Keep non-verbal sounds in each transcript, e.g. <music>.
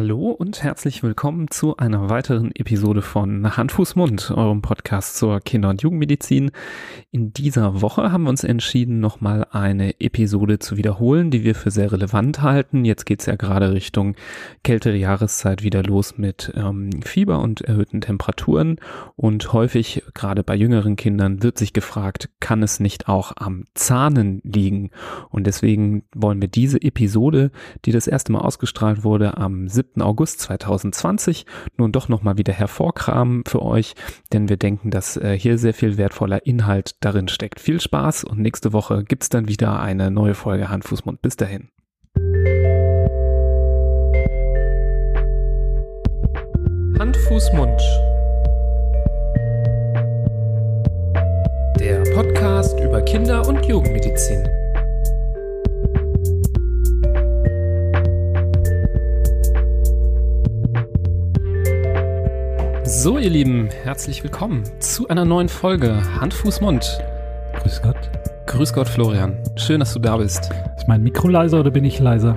Hallo und herzlich willkommen zu einer weiteren Episode von Hand, Fuß, Mund, eurem Podcast zur Kinder- und Jugendmedizin. In dieser Woche haben wir uns entschieden, nochmal eine Episode zu wiederholen, die wir für sehr relevant halten. Jetzt geht's ja gerade Richtung kältere Jahreszeit wieder los mit ähm, Fieber und erhöhten Temperaturen. Und häufig, gerade bei jüngeren Kindern, wird sich gefragt, kann es nicht auch am Zahnen liegen? Und deswegen wollen wir diese Episode, die das erste Mal ausgestrahlt wurde, am 7. August 2020 nun doch nochmal wieder hervorkramen für euch, denn wir denken, dass äh, hier sehr viel wertvoller Inhalt darin steckt. Viel Spaß und nächste Woche gibt's dann wieder eine neue Folge Hand, Fuß, Mund. Bis dahin. Hand, Fuß, Mund. Der Podcast über Kinder- und Jugendmedizin. So, ihr Lieben, herzlich willkommen zu einer neuen Folge Hand, Fuß, Mund. Grüß Gott. Grüß Gott, Florian. Schön, dass du da bist. Ist mein Mikro leiser oder bin ich leiser?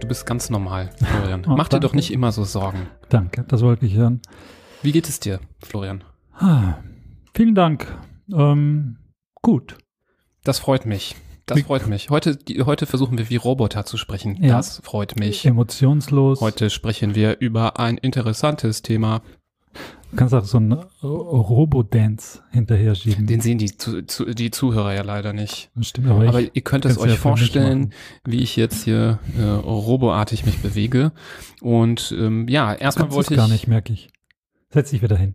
Du bist ganz normal, <laughs> Florian. Oh, Mach dir danke. doch nicht immer so Sorgen. Danke, das wollte ich hören. Wie geht es dir, Florian? Ah, vielen Dank. Ähm, gut. Das freut mich. Das freut mich. Heute, heute versuchen wir wie Roboter zu sprechen. Ja. Das freut mich. Emotionslos. Heute sprechen wir über ein interessantes Thema. Du kannst auch so einen Robo-Dance hinterher schieben. Den sehen die, zu, zu, die Zuhörer ja leider nicht. Stimmt, aber, Aber ihr könnt es ja euch mich vorstellen, wie ich jetzt hier äh, roboartig mich bewege. Und ähm, ja, erstmal wollte ich. gar nicht, merke ich. Setz dich wieder hin.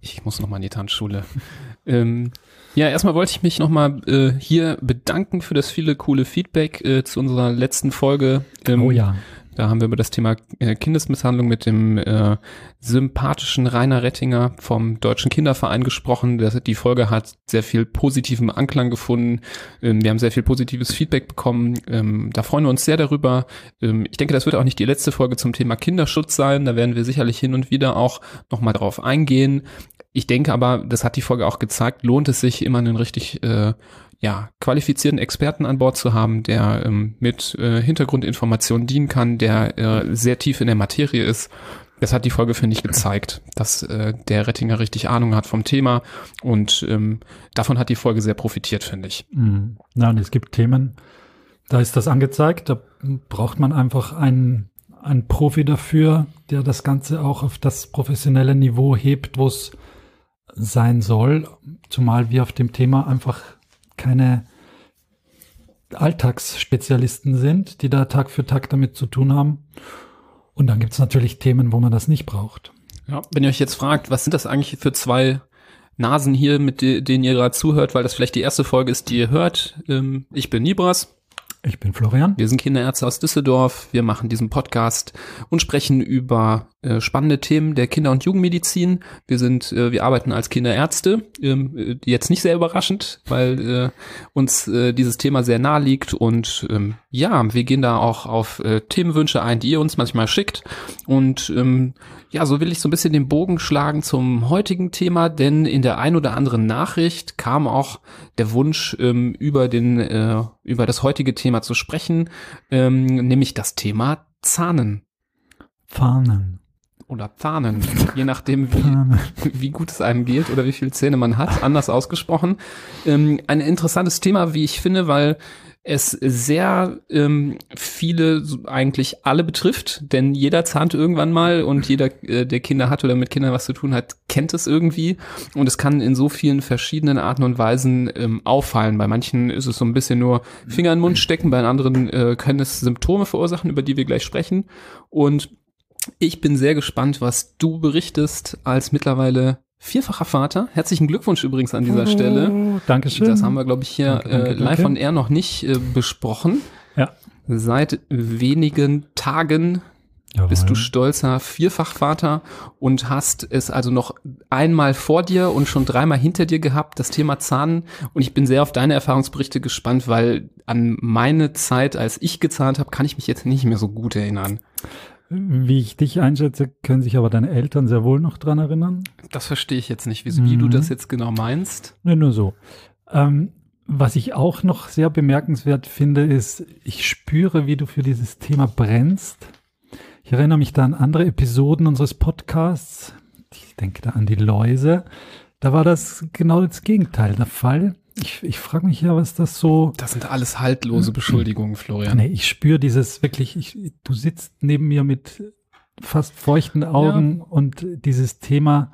Ich muss noch mal in die Tanzschule. <laughs> ähm, ja, erstmal wollte ich mich noch mal äh, hier bedanken für das viele coole Feedback äh, zu unserer letzten Folge. Ähm, oh ja. Da haben wir über das Thema äh, Kindesmisshandlung mit dem äh, sympathischen Rainer Rettinger vom Deutschen Kinderverein gesprochen. Das, die Folge hat sehr viel positiven Anklang gefunden. Ähm, wir haben sehr viel positives Feedback bekommen. Ähm, da freuen wir uns sehr darüber. Ähm, ich denke, das wird auch nicht die letzte Folge zum Thema Kinderschutz sein. Da werden wir sicherlich hin und wieder auch nochmal drauf eingehen. Ich denke aber, das hat die Folge auch gezeigt, lohnt es sich immer einen richtig äh, ja, qualifizierten Experten an Bord zu haben, der ähm, mit äh, Hintergrundinformationen dienen kann, der äh, sehr tief in der Materie ist. Das hat die Folge, finde ich, gezeigt, dass äh, der Rettinger richtig Ahnung hat vom Thema und ähm, davon hat die Folge sehr profitiert, finde ich. Mhm. Nein, es gibt Themen, da ist das angezeigt, da braucht man einfach einen, einen Profi dafür, der das Ganze auch auf das professionelle Niveau hebt, wo es sein soll, zumal wir auf dem Thema einfach keine Alltagsspezialisten sind, die da Tag für Tag damit zu tun haben. Und dann gibt es natürlich Themen, wo man das nicht braucht. Ja, wenn ihr euch jetzt fragt, was sind das eigentlich für zwei Nasen hier, mit de denen ihr gerade zuhört, weil das vielleicht die erste Folge ist, die ihr hört. Ähm, ich bin Nibras. Ich bin Florian. Wir sind Kinderärzte aus Düsseldorf. Wir machen diesen Podcast und sprechen über äh, spannende Themen der Kinder- und Jugendmedizin. Wir sind, äh, wir arbeiten als Kinderärzte. Ähm, äh, jetzt nicht sehr überraschend, weil äh, uns äh, dieses Thema sehr nahe liegt. Und ähm, ja, wir gehen da auch auf äh, Themenwünsche ein, die ihr uns manchmal schickt. Und ähm, ja, so will ich so ein bisschen den Bogen schlagen zum heutigen Thema, denn in der ein oder anderen Nachricht kam auch der Wunsch, ähm, über den, äh, über das heutige Thema zu sprechen, ähm, nämlich das Thema Zahnen Fahnen. Oder Zahnen, <laughs> je nachdem wie, wie gut es einem geht oder wie viele Zähne man hat, anders ausgesprochen. Ähm, ein interessantes Thema, wie ich finde, weil es sehr ähm, viele, eigentlich alle betrifft, denn jeder zahnt irgendwann mal und jeder, äh, der Kinder hat oder mit Kindern was zu tun hat, kennt es irgendwie. Und es kann in so vielen verschiedenen Arten und Weisen ähm, auffallen. Bei manchen ist es so ein bisschen nur Finger in den Mund stecken, bei anderen äh, können es Symptome verursachen, über die wir gleich sprechen. Und ich bin sehr gespannt, was du berichtest als mittlerweile vierfacher Vater. Herzlichen Glückwunsch übrigens an dieser Stelle. Oh, Dankeschön. Das haben wir, glaube ich, hier Danke, danke, äh, live danke. on air noch nicht äh, besprochen. Ja. Seit wenigen Tagen bist du Jawohl. stolzer Vierfachvater und hast es also noch einmal vor dir und schon dreimal hinter dir gehabt, das Thema Zahnen. Und ich bin sehr auf deine Erfahrungsberichte gespannt, weil an meine Zeit, als ich gezahnt habe, kann ich mich jetzt nicht mehr so gut erinnern. Wie ich dich einschätze, können sich aber deine Eltern sehr wohl noch dran erinnern. Das verstehe ich jetzt nicht, wie, wie du Mhm. das jetzt genau meinst. Ne, nur so. Ähm, was ich auch noch sehr bemerkenswert finde, ist, ich spüre, wie du für dieses Thema brennst. Ich erinnere mich da an andere Episoden unseres Podcasts. Ich denke da an die Läuse. Da war das genau das Gegenteil der Fall. Ich, ich frage mich ja, was das so. Das sind alles haltlose Beschuldigungen, Florian. Nee, ich spüre dieses wirklich, ich, du sitzt neben mir mit fast feuchten Augen ja. und dieses Thema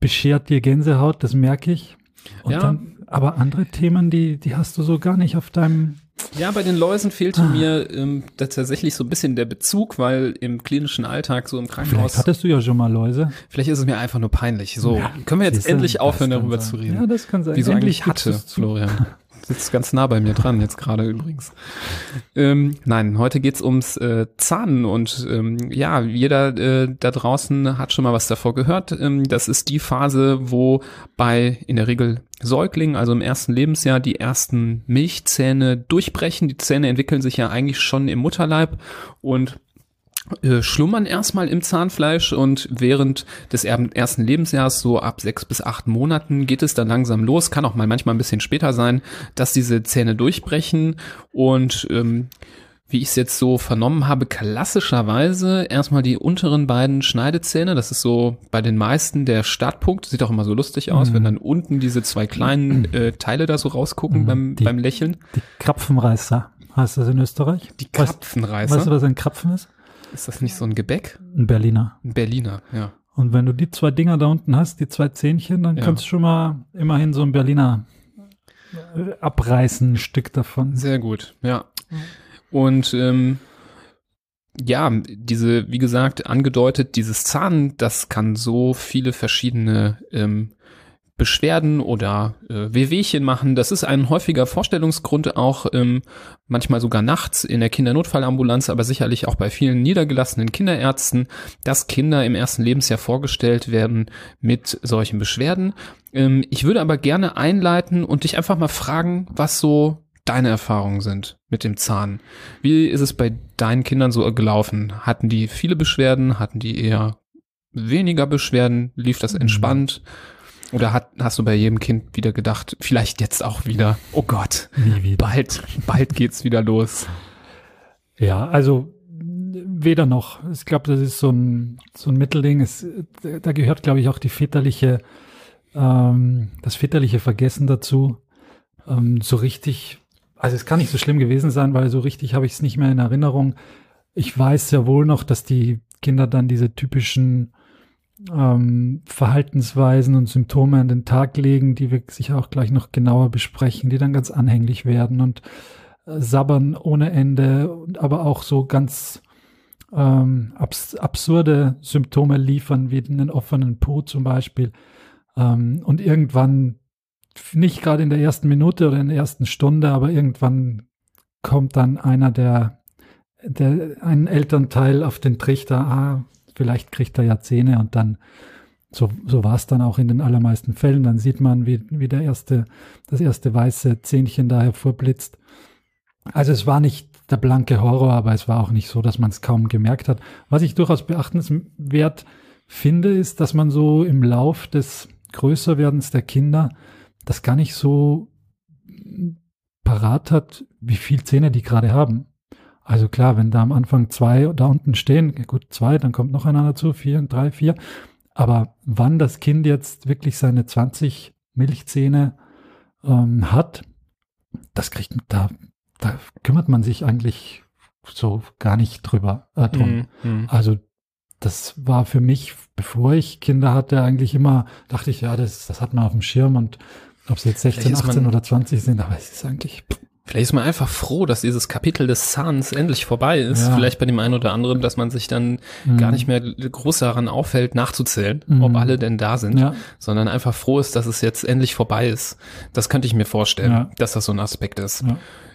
beschert dir Gänsehaut, das merke ich. Und ja. dann, aber andere Themen, die, die hast du so gar nicht auf deinem ja, bei den Läusen fehlte ah. mir ähm, tatsächlich so ein bisschen der Bezug, weil im klinischen Alltag so im Krankenhaus. Vielleicht hattest du ja schon mal Läuse. Vielleicht ist es mir einfach nur peinlich. So, ja, können wir jetzt endlich aufhören, darüber sein. zu reden? Ja, das kann sein. Wieso endlich eigentlich hatte, Florian? Sitzt ganz nah bei mir dran jetzt gerade übrigens. Ähm, nein, heute geht's ums äh, Zahnen und ähm, ja, jeder äh, da draußen hat schon mal was davor gehört. Ähm, das ist die Phase, wo bei in der Regel Säuglingen, also im ersten Lebensjahr, die ersten Milchzähne durchbrechen. Die Zähne entwickeln sich ja eigentlich schon im Mutterleib und schlummern erstmal im Zahnfleisch und während des ersten Lebensjahres, so ab sechs bis acht Monaten, geht es dann langsam los. Kann auch mal manchmal ein bisschen später sein, dass diese Zähne durchbrechen und ähm, wie ich es jetzt so vernommen habe, klassischerweise erstmal die unteren beiden Schneidezähne. Das ist so bei den meisten der Startpunkt. Sieht auch immer so lustig aus, mhm. wenn dann unten diese zwei kleinen äh, Teile da so rausgucken mhm. beim, die, beim Lächeln. Die Krapfenreißer heißt das in Österreich. Die Krapfenreißer. Weißt du, was ein Krapfen ist? Ist das nicht so ein Gebäck? Ein Berliner. Ein Berliner, ja. Und wenn du die zwei Dinger da unten hast, die zwei Zähnchen, dann ja. kannst du schon mal immerhin so ein Berliner äh, abreißen, ein Stück davon. Sehr gut, ja. Und ähm, ja, diese, wie gesagt, angedeutet, dieses Zahn, das kann so viele verschiedene ähm, Beschwerden oder äh, Wehwehchen machen. Das ist ein häufiger Vorstellungsgrund auch ähm, manchmal sogar nachts in der Kindernotfallambulanz, aber sicherlich auch bei vielen niedergelassenen Kinderärzten, dass Kinder im ersten Lebensjahr vorgestellt werden mit solchen Beschwerden. Ähm, ich würde aber gerne einleiten und dich einfach mal fragen, was so deine Erfahrungen sind mit dem Zahn. Wie ist es bei deinen Kindern so gelaufen? Hatten die viele Beschwerden? Hatten die eher weniger Beschwerden? Lief das mhm. Oder hat, hast du bei jedem Kind wieder gedacht, vielleicht jetzt auch wieder, oh Gott, bald, bald geht's wieder los? Ja, also weder noch. Ich glaube, das ist so ein, so ein Mittelding. Es, da gehört, glaube ich, auch die väterliche, ähm, das väterliche Vergessen dazu. Ähm, so richtig, also es kann nicht so schlimm gewesen sein, weil so richtig habe ich es nicht mehr in Erinnerung. Ich weiß ja wohl noch, dass die Kinder dann diese typischen ähm, Verhaltensweisen und Symptome an den Tag legen, die wir sicher auch gleich noch genauer besprechen, die dann ganz anhänglich werden und äh, sabbern ohne Ende, aber auch so ganz ähm, abs absurde Symptome liefern, wie einen offenen Po zum Beispiel. Ähm, und irgendwann, nicht gerade in der ersten Minute oder in der ersten Stunde, aber irgendwann kommt dann einer der, der ein Elternteil auf den Trichter, ah, vielleicht kriegt er ja Zähne und dann, so, so war es dann auch in den allermeisten Fällen. Dann sieht man, wie, wie der erste, das erste weiße Zähnchen da hervorblitzt. Also es war nicht der blanke Horror, aber es war auch nicht so, dass man es kaum gemerkt hat. Was ich durchaus beachtenswert finde, ist, dass man so im Lauf des Größerwerdens der Kinder das gar nicht so parat hat, wie viel Zähne die gerade haben. Also klar, wenn da am Anfang zwei da unten stehen, gut, zwei, dann kommt noch einer dazu, vier, drei, vier. Aber wann das Kind jetzt wirklich seine 20 Milchzähne ähm, hat, das kriegt, da, da kümmert man sich eigentlich so gar nicht drüber äh, drum. Mm, mm. Also das war für mich, bevor ich Kinder hatte, eigentlich immer, dachte ich, ja, das, das hat man auf dem Schirm und ob sie jetzt 16, 18 oder 20 sind, aber es ist eigentlich, Vielleicht ist man einfach froh, dass dieses Kapitel des Zahns endlich vorbei ist. Ja. Vielleicht bei dem einen oder anderen, dass man sich dann mhm. gar nicht mehr groß daran auffällt, nachzuzählen, mhm. ob alle denn da sind, ja. sondern einfach froh ist, dass es jetzt endlich vorbei ist. Das könnte ich mir vorstellen, ja. dass das so ein Aspekt ist.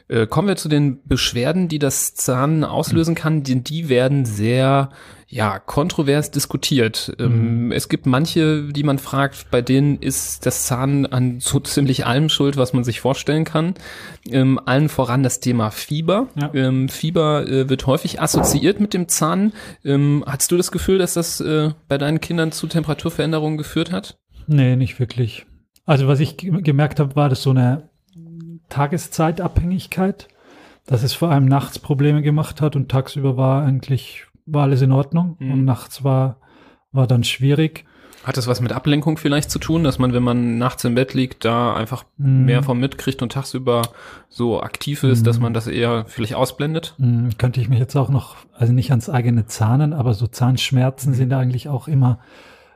Äh, kommen wir zu den Beschwerden, die das Zahn auslösen kann. Die, die werden sehr ja, kontrovers diskutiert. Ähm, mhm. es gibt manche, die man fragt, bei denen ist das Zahn an so ziemlich allem schuld, was man sich vorstellen kann. Ähm, allen voran das Thema Fieber. Ja. Ähm, Fieber äh, wird häufig assoziiert mit dem Zahn. Ähm, hast du das Gefühl, dass das äh, bei deinen Kindern zu Temperaturveränderungen geführt hat? Nee, nicht wirklich. Also was ich gemerkt habe, war das so eine Tageszeitabhängigkeit, dass es vor allem nachts Probleme gemacht hat und tagsüber war eigentlich war alles in Ordnung Mhm. und nachts war, war dann schwierig. Hat das was mit Ablenkung vielleicht zu tun, dass man, wenn man nachts im Bett liegt, da einfach Mhm. mehr vom mitkriegt und tagsüber so aktiv ist, Mhm. dass man das eher vielleicht ausblendet? Hm, könnte ich mich jetzt auch noch, also nicht ans eigene Zahnen, aber so Zahnschmerzen Mhm. sind eigentlich auch immer,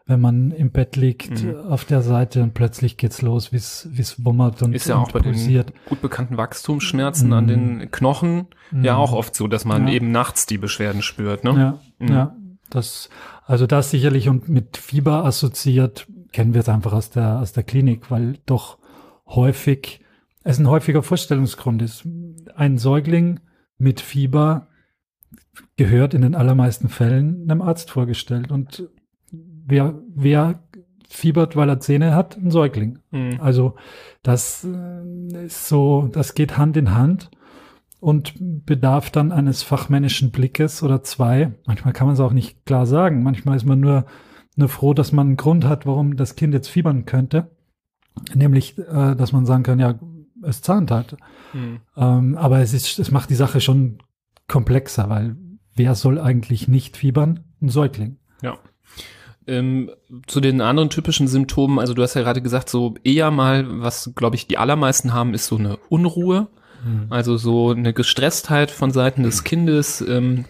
wenn man im Bett liegt, Mhm. auf der Seite und plötzlich geht's los, wie es wummert und, Ist ja auch bei den gut bekannten Wachstumsschmerzen Mhm. an den Knochen ja Mhm. auch oft so, dass man Ja. eben nachts die Beschwerden spürt. Ne? Ja, Mhm. ja. Das, also das sicherlich und mit Fieber assoziiert, kennen wir es einfach aus der, aus der Klinik, weil doch häufig, es ein häufiger Vorstellungsgrund ist. Ein Säugling mit Fieber gehört in den allermeisten Fällen einem Arzt vorgestellt. Und wer, wer fiebert, weil er Zähne hat? Ein Säugling. Mhm. Also das äh, ist so, das geht Hand in Hand und bedarf dann eines fachmännischen Blickes oder zwei. Manchmal kann man es auch nicht klar sagen. Manchmal ist man nur, nur froh, dass man einen Grund hat, warum das Kind jetzt fiebern könnte. Nämlich, äh, dass man sagen kann, ja, es zahnt halt. Mhm. Ähm, aber es ist, es macht die Sache schon komplexer, weil wer soll eigentlich nicht fiebern? Ein Säugling. Ja. Ähm, zu den anderen typischen Symptomen, also du hast ja gerade gesagt, so eher mal, was glaube ich die allermeisten haben, ist so eine Unruhe, also so eine Gestresstheit von Seiten des Kindes. Ähm,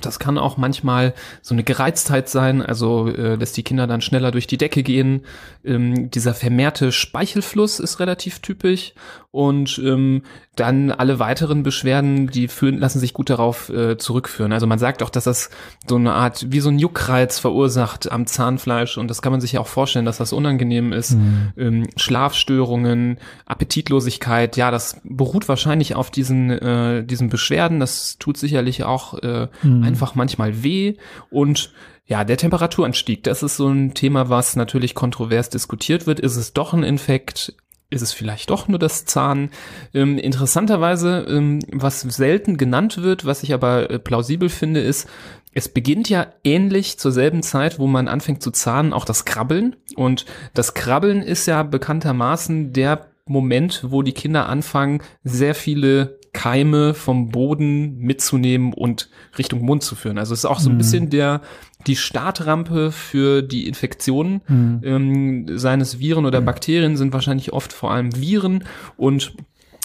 das kann auch manchmal so eine Gereiztheit sein, also äh, dass die Kinder dann schneller durch die Decke gehen. Ähm, dieser vermehrte Speichelfluss ist relativ typisch und ähm, dann alle weiteren Beschwerden, die führen, lassen sich gut darauf äh, zurückführen. Also man sagt auch, dass das so eine Art wie so ein Juckreiz verursacht am Zahnfleisch und das kann man sich ja auch vorstellen, dass das unangenehm ist. Mhm. Ähm, Schlafstörungen, Appetitlosigkeit, ja, das beruht wahrscheinlich auf diesen äh, diesen Beschwerden. Das tut sicherlich auch äh, Mhm. einfach manchmal weh und ja, der Temperaturanstieg, das ist so ein Thema, was natürlich kontrovers diskutiert wird. Ist es doch ein Infekt? Ist es vielleicht doch nur das Zahn? Ähm, interessanterweise, ähm, was selten genannt wird, was ich aber äh, plausibel finde, ist, es beginnt ja ähnlich zur selben Zeit, wo man anfängt zu zahnen, auch das Krabbeln. Und das Krabbeln ist ja bekanntermaßen der Moment, wo die Kinder anfangen, sehr viele Keime vom Boden mitzunehmen und Richtung Mund zu führen. Also es ist auch so ein Mhm. bisschen der die Startrampe für die Infektionen Mhm. ähm, seines Viren oder Bakterien sind wahrscheinlich oft vor allem Viren und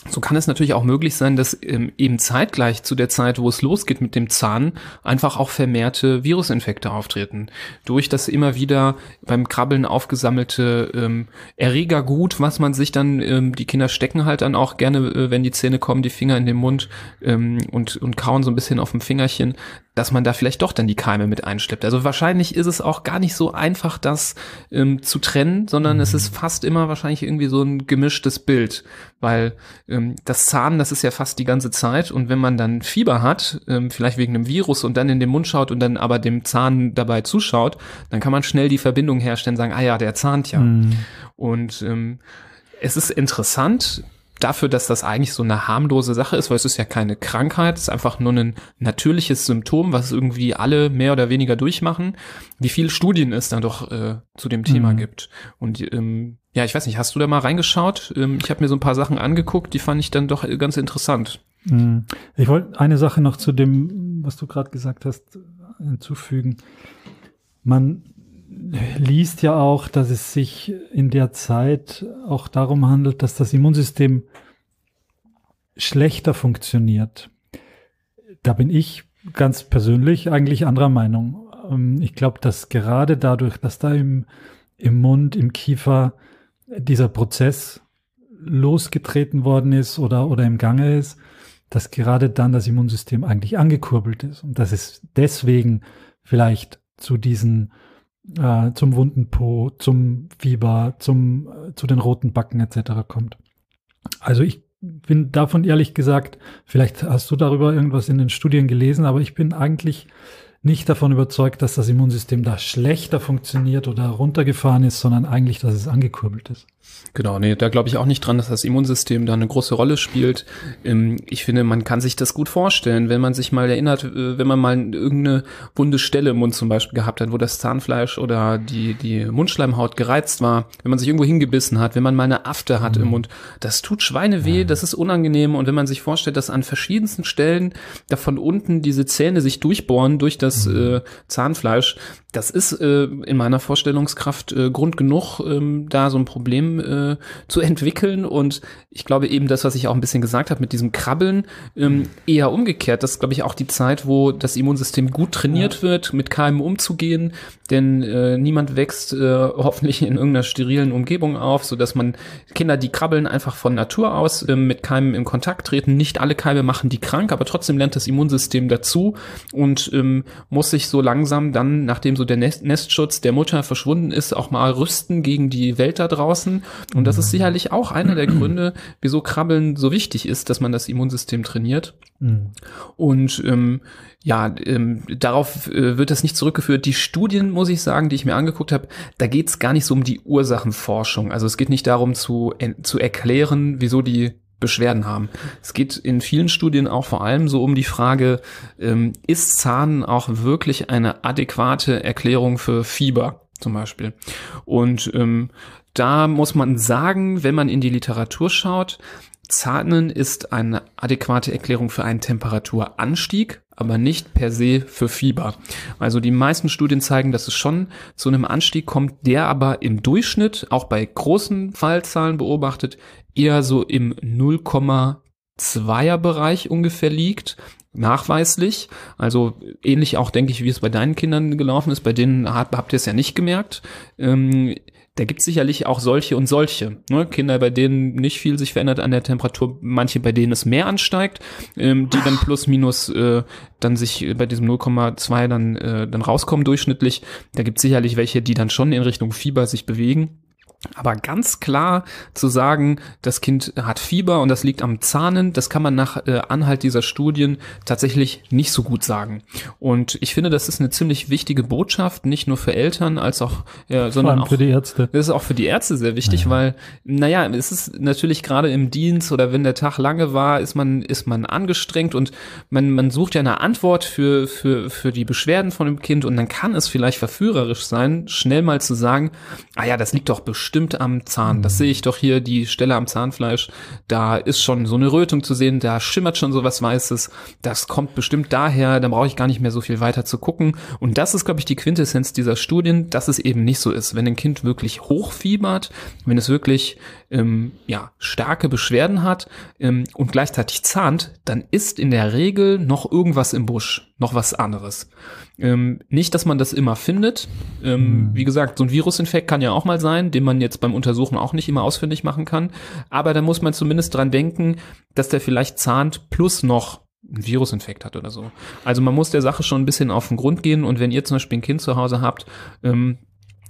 so kann es natürlich auch möglich sein, dass ähm, eben zeitgleich zu der Zeit, wo es losgeht mit dem Zahn, einfach auch vermehrte Virusinfekte auftreten. Durch das immer wieder beim Krabbeln aufgesammelte ähm, Erregergut, was man sich dann, ähm, die Kinder stecken halt dann auch gerne, äh, wenn die Zähne kommen, die Finger in den Mund ähm, und, und kauen so ein bisschen auf dem Fingerchen, dass man da vielleicht doch dann die Keime mit einschleppt. Also wahrscheinlich ist es auch gar nicht so einfach, das ähm, zu trennen, sondern es ist fast immer wahrscheinlich irgendwie so ein gemischtes Bild, weil ähm, das Zahn, das ist ja fast die ganze Zeit und wenn man dann Fieber hat, ähm, vielleicht wegen einem Virus und dann in den Mund schaut und dann aber dem Zahn dabei zuschaut, dann kann man schnell die Verbindung herstellen, sagen, ah ja, der zahnt ja. Mhm. Und ähm, es ist interessant dafür, dass das eigentlich so eine harmlose Sache ist, weil es ist ja keine Krankheit, es ist einfach nur ein natürliches Symptom, was irgendwie alle mehr oder weniger durchmachen, wie viele Studien es dann doch äh, zu dem Thema Mhm. gibt. Und ähm, ja, ich weiß nicht, hast du da mal reingeschaut? Ähm, ich habe mir so ein paar Sachen angeguckt, die fand ich dann doch äh, ganz interessant. Mhm. Ich wollte eine Sache noch zu dem, was du gerade gesagt hast, hinzufügen. Man liest ja auch, dass es sich in der Zeit auch darum handelt, dass das Immunsystem schlechter funktioniert. Da bin ich ganz persönlich eigentlich anderer Meinung. Ähm, Ich glaube, dass gerade dadurch, dass da im, im Mund, im Kiefer dieser Prozess losgetreten worden ist oder, oder im Gange ist, dass gerade dann das Immunsystem eigentlich angekurbelt ist und dass es deswegen vielleicht zu diesen äh, zum wunden Po, zum Fieber, zum äh, zu den roten Backen etc. kommt. Also ich bin davon ehrlich gesagt, vielleicht hast du darüber irgendwas in den Studien gelesen, aber ich bin eigentlich nicht davon überzeugt, dass das Immunsystem da schlechter funktioniert oder runtergefahren ist, sondern eigentlich, dass es angekurbelt ist. Genau, nee, da glaube ich auch nicht dran, dass das Immunsystem da eine große Rolle spielt. Ähm, ich finde, man kann sich das gut vorstellen, wenn man sich mal erinnert, äh, wenn man mal irgendeine wunde Stelle im Mund zum Beispiel gehabt hat, wo das Zahnfleisch oder die, die Mundschleimhaut gereizt war, wenn man sich irgendwo hingebissen hat, wenn man mal eine Afte hat mhm. im Mund, das tut Schweine weh, das ist unangenehm und wenn man sich vorstellt, dass an verschiedensten Stellen da von unten diese Zähne sich durchbohren durch das mhm. äh, Zahnfleisch, das ist äh, in meiner Vorstellungskraft äh, Grund genug, ähm, da so ein Problem äh, zu entwickeln. Und ich glaube eben das, was ich auch ein bisschen gesagt habe mit diesem Krabbeln, ähm, eher umgekehrt. Das ist, glaube ich, auch die Zeit, wo das Immunsystem gut trainiert ja. wird, mit Keimen umzugehen. Denn äh, niemand wächst äh, <laughs> hoffentlich in irgendeiner sterilen Umgebung auf, so dass man Kinder, die krabbeln, einfach von Natur aus äh, mit Keimen in Kontakt treten. Nicht alle Keime machen die krank, aber trotzdem lernt das Immunsystem dazu und ähm, muss sich so langsam dann, nachdem so der Nest Nestschutz der Mutter verschwunden ist, auch mal rüsten gegen die Welt da draußen. Und das ist sicherlich auch einer der Gründe, wieso Krabbeln so wichtig ist, dass man das Immunsystem trainiert. Mhm. Und ähm, ja, ähm, darauf äh, wird das nicht zurückgeführt. Die Studien, muss ich sagen, die ich mir angeguckt habe, da geht es gar nicht so um die Ursachenforschung. Also es geht nicht darum zu, zu erklären, wieso die Beschwerden haben. Es geht in vielen Studien auch vor allem so um die Frage, ähm, ist Zahn auch wirklich eine adäquate Erklärung für Fieber zum Beispiel? Und ähm, da muss man sagen, wenn man in die Literatur schaut, Zahnen ist eine adäquate Erklärung für einen Temperaturanstieg, aber nicht per se für Fieber. Also die meisten Studien zeigen, dass es schon zu einem Anstieg kommt, der aber im Durchschnitt, auch bei großen Fallzahlen beobachtet, eher so im 0,2er Bereich ungefähr liegt nachweislich. Also ähnlich auch, denke ich, wie es bei deinen Kindern gelaufen ist. Bei denen habt, ihr es ja nicht gemerkt. Ähm, da gibt es sicherlich auch solche und solche. Ne? Kinder, bei denen nicht viel sich verändert an der Temperatur, manche, bei denen es mehr ansteigt, ähm, die dann plus minus äh, dann sich bei diesem 0,2 dann, äh, dann rauskommen durchschnittlich. Da gibt es sicherlich welche, die dann schon in Richtung Fieber sich bewegen. Aber ganz klar zu sagen, das Kind hat Fieber und das liegt am Zahnen, das kann man nach äh, Anhalt dieser Studien tatsächlich nicht so gut sagen. Und ich finde, das ist eine ziemlich wichtige Botschaft, nicht nur für Eltern, als auch, ja, sondern auch für die Ärzte. Das ist auch für die Ärzte sehr wichtig, ja. weil, naja, es ist natürlich gerade im Dienst oder wenn der Tag lange war, ist man, ist man angestrengt und man, man sucht ja eine Antwort für, für, für die Beschwerden von dem Kind und dann kann es vielleicht verführerisch sein, schnell mal zu sagen, ah ja, das liegt doch bestimmt bestimmt am Zahn. Das sehe ich doch hier, die Stelle am Zahnfleisch. Da ist schon so eine Rötung zu sehen, da schimmert schon so was Weißes. Das kommt bestimmt daher, da brauche ich gar nicht mehr so viel weiter zu gucken. Und das ist, glaube ich, die Quintessenz dieser Studien, dass es eben nicht so ist. Wenn ein Kind wirklich hochfiebert, wenn es wirklich ähm, ja, starke Beschwerden hat ähm, und gleichzeitig zahnt, dann ist in der Regel noch irgendwas im Busch, noch was anderes. Ähm, nicht, dass man das immer findet. Ähm, mhm. Wie gesagt, so ein Virusinfekt kann ja auch mal sein, den man jetzt beim Untersuchen auch nicht immer ausfindig machen kann. Aber da muss man zumindest dran denken, dass der vielleicht zahnt plus noch ein Virusinfekt hat oder so. Also man muss der Sache schon ein bisschen auf den Grund gehen und wenn ihr zum Beispiel ein Kind zu Hause habt, ähm,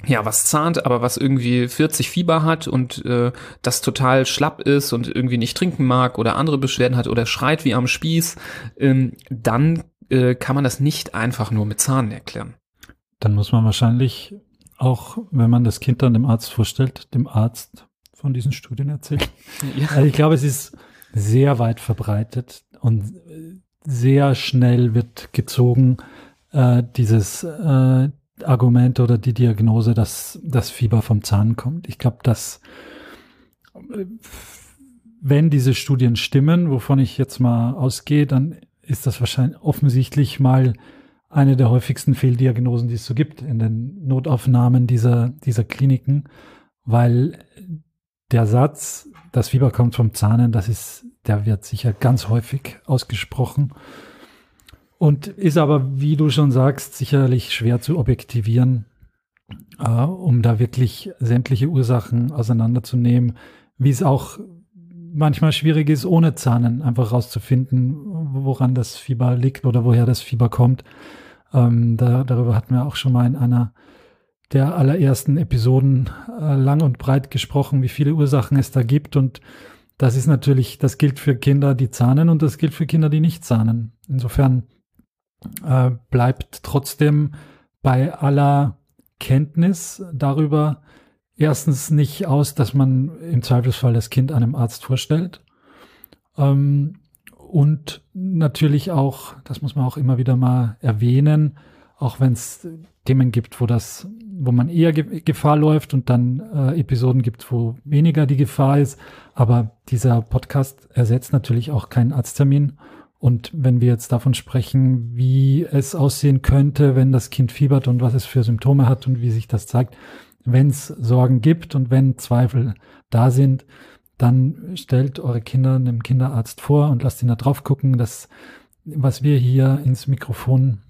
ja, was zahnt, aber was irgendwie 40 Fieber hat und äh, das total schlapp ist und irgendwie nicht trinken mag oder andere Beschwerden hat oder schreit wie am Spieß, ähm, dann äh, kann man das nicht einfach nur mit Zahnen erklären. Dann muss man wahrscheinlich auch, wenn man das Kind dann dem Arzt vorstellt, dem Arzt von diesen Studien erzählen. Ja. Also ich glaube, es ist sehr weit verbreitet und sehr schnell wird gezogen äh, dieses äh, Argument oder die Diagnose, dass das Fieber vom Zahn kommt. Ich glaube, dass wenn diese Studien stimmen, wovon ich jetzt mal ausgehe, dann ist das wahrscheinlich offensichtlich mal eine der häufigsten Fehldiagnosen, die es so gibt in den Notaufnahmen dieser, dieser Kliniken, weil der Satz, das Fieber kommt vom Zahnen, das ist, der wird sicher ganz häufig ausgesprochen und ist aber, wie du schon sagst, sicherlich schwer zu objektivieren, äh, um da wirklich sämtliche Ursachen auseinanderzunehmen, wie es auch manchmal schwierig ist, ohne Zahnen einfach rauszufinden, woran das Fieber liegt oder woher das Fieber kommt. Ähm, da, darüber hatten wir auch schon mal in einer der allerersten Episoden äh, lang und breit gesprochen, wie viele Ursachen es da gibt. Und das ist natürlich, das gilt für Kinder, die zahnen und das gilt für Kinder, die nicht zahnen. Insofern äh, bleibt trotzdem bei aller Kenntnis darüber, erstens nicht aus, dass man im Zweifelsfall das Kind einem Arzt vorstellt. Ähm, und natürlich auch, das muss man auch immer wieder mal erwähnen, auch wenn es Themen gibt, wo das, wo man eher Ge Gefahr läuft und dann äh, Episoden gibt, wo weniger die Gefahr ist. Aber dieser Podcast ersetzt natürlich auch keinen Arzttermin. Und wenn wir jetzt davon sprechen, wie es aussehen könnte, wenn das Kind fiebert und was es für Symptome hat und wie sich das zeigt, wenn es Sorgen gibt und wenn Zweifel da sind, dann stellt eure Kinder einem Kinderarzt vor und lasst ihn da drauf gucken. dass was wir hier ins Mikrofon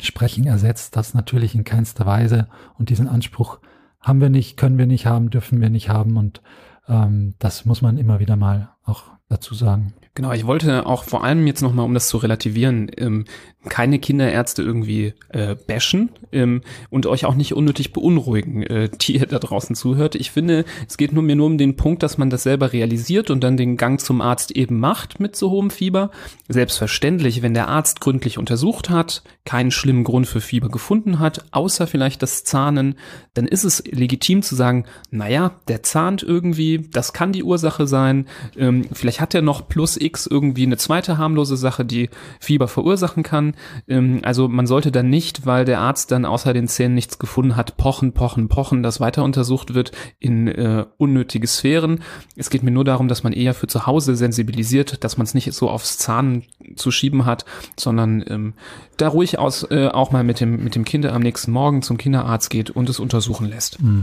sprechen, ersetzt das natürlich in keinster Weise. Und diesen Anspruch haben wir nicht, können wir nicht haben, dürfen wir nicht haben. Und ähm, das muss man immer wieder mal auch dazu sagen. Genau, ich wollte auch vor allem jetzt nochmal, um das zu relativieren, ähm, keine Kinderärzte irgendwie äh, bashen ähm, und euch auch nicht unnötig beunruhigen, äh, <laughs> die ihr da draußen zuhört. Ich finde, es geht nur mir nur um den Punkt, dass man das selber realisiert und dann den Gang zum Arzt eben macht mit so hohem Fieber. Selbstverständlich, wenn der Arzt gründlich untersucht hat, keinen schlimmen Grund für Fieber gefunden hat, außer vielleicht das Zahnen, dann ist es legitim zu sagen, naja, der zahnt irgendwie, das kann die Ursache sein, ähm, vielleicht hat er noch plus X irgendwie eine zweite harmlose Sache, die Fieber verursachen kann. Ähm, also man sollte dann nicht, weil der Arzt dann außer den Zähnen nichts gefunden hat, pochen, pochen, pochen, das weiter untersucht wird in äh, unnötige Sphären. Es geht mir nur darum, dass man eher für zu Hause sensibilisiert, dass man es nicht so aufs Zahn zu schieben hat, sondern ähm, da ruhig aus, äh, auch mal mit dem, mit dem Kind am nächsten Morgen zum Kinderarzt geht und es untersuchen lässt. Mhm.